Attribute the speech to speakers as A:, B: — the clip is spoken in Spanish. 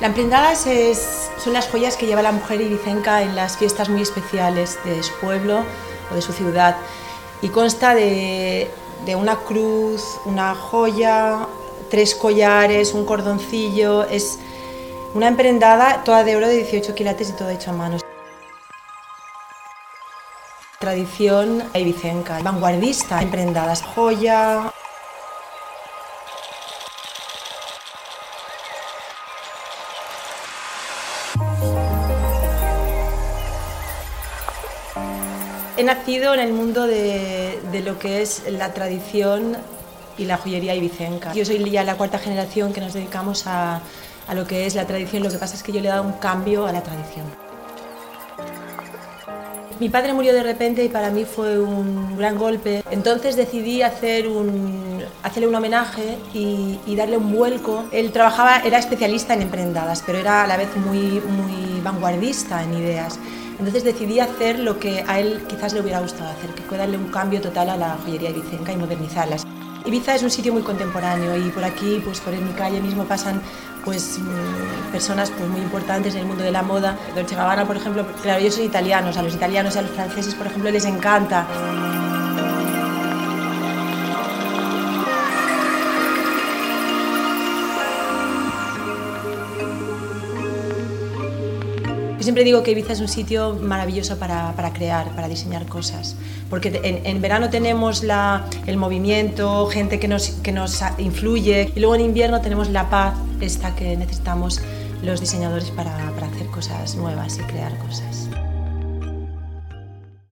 A: La emprendadas es, son las joyas que lleva la mujer ibicenca en las fiestas muy especiales de su pueblo o de su ciudad. Y consta de, de una cruz, una joya, tres collares, un cordoncillo, es una emprendada toda de oro de 18 quilates y todo hecho a mano. Tradición ibicenca, vanguardista, emprendadas, joya, He nacido en el mundo de, lo que es la tradición y la joyería ibicenca. Yo soy ya la cuarta generación que nos dedicamos a, a lo que es la tradición, lo que pasa es que yo le he dado un cambio a la tradición. Mi padre murió de repente y para mí fue un gran golpe. Entonces decidí hacer un, hacerle un homenaje y, y, darle un vuelco. Él trabajaba, era especialista en emprendadas, pero era a la vez muy, muy vanguardista en ideas. Entonces decidí hacer lo que a él quizás le hubiera gustado hacer, que fue darle un cambio total a la joyería ibicenca y modernizarlas. Ibiza es un sitio muy contemporáneo y por aquí, pues por mi calle mismo pasan pues mm, personas pues muy importantes en el mundo de la moda. Dolce Gabbana, por ejemplo, claro, ellos son italianos, a los italianos y a los franceses, por ejemplo, les encanta. Yo siempre digo que Ibiza es un sitio maravilloso para, para crear, para diseñar cosas, porque en, en verano tenemos la, el movimiento, gente que nos, que nos influye, y luego en invierno tenemos la paz, esta que necesitamos los diseñadores para, para hacer cosas nuevas y crear cosas.